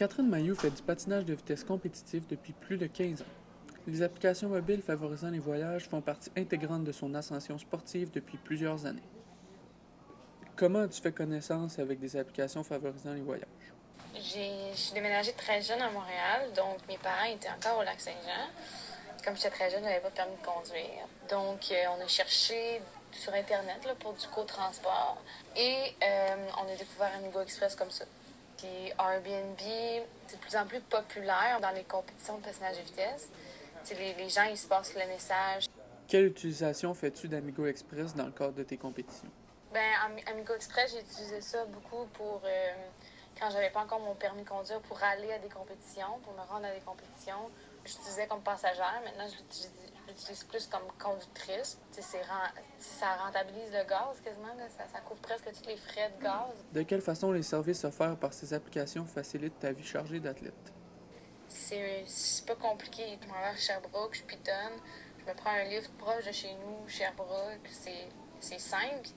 Catherine Mailloux fait du patinage de vitesse compétitif depuis plus de 15 ans. Les applications mobiles favorisant les voyages font partie intégrante de son ascension sportive depuis plusieurs années. Comment as-tu fait connaissance avec des applications favorisant les voyages? Je suis déménagée très jeune à Montréal, donc mes parents étaient encore au lac Saint-Jean. Comme j'étais très jeune, je n'avais pas de permis de conduire. Donc, euh, on a cherché sur Internet pour du co-transport et euh, on a découvert Amigo Express comme ça. Puis Airbnb, c'est de plus en plus populaire dans les compétitions de patinage de vitesse. Les, les gens, ils se passent le message. Quelle utilisation fais-tu d'Amigo Express dans le cadre de tes compétitions? Ben, Ami- Amigo Express, j'ai utilisé ça beaucoup pour euh, quand j'avais pas encore mon permis de conduire pour aller à des compétitions, pour me rendre à des compétitions. J'utilisais comme passagère. Maintenant, je l'utilise plus comme conductrice. Ça rentabilise le gaz quasiment. là. Ça, ça couvre presque tous les frais de gaz. De quelle façon les services offerts par ces applications facilitent ta vie chargée d'athlète? C'est c'est pas compliqué. Je m'en vais à Sherbrooke, je pitonne, je me prends un lift proche de chez nous, Sherbrooke. C'est c'est simple.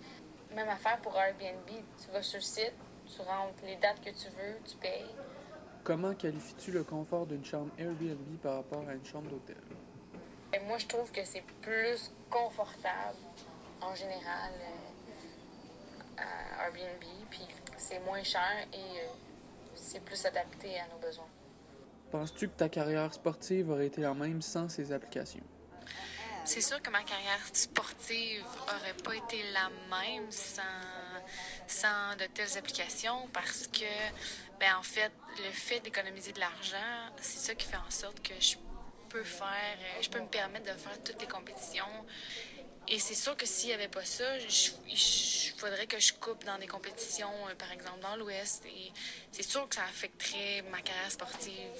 Même affaire pour Airbnb. Tu vas sur le site, tu rentres les dates que tu veux, tu payes. Comment qualifies-tu le confort d'une chambre Airbnb par rapport à une chambre d'hôtel? Moi, je trouve que c'est plus confortable en général euh, à Airbnb. Puis c'est moins cher et euh, c'est plus adapté à nos besoins. Penses-tu que ta carrière sportive aurait été la même sans ces applications? C'est sûr que ma carrière sportive aurait pas été la même sans, sans de telles applications parce que, ben, en fait, le fait d'économiser de l'argent, c'est ça qui fait en sorte que je peux faire, je peux me permettre de faire toutes les compétitions. Et c'est sûr que s'il n'y avait pas ça, il faudrait que je coupe dans des compétitions, euh, par exemple dans l'Ouest. Et c'est sûr que ça affecterait ma carrière sportive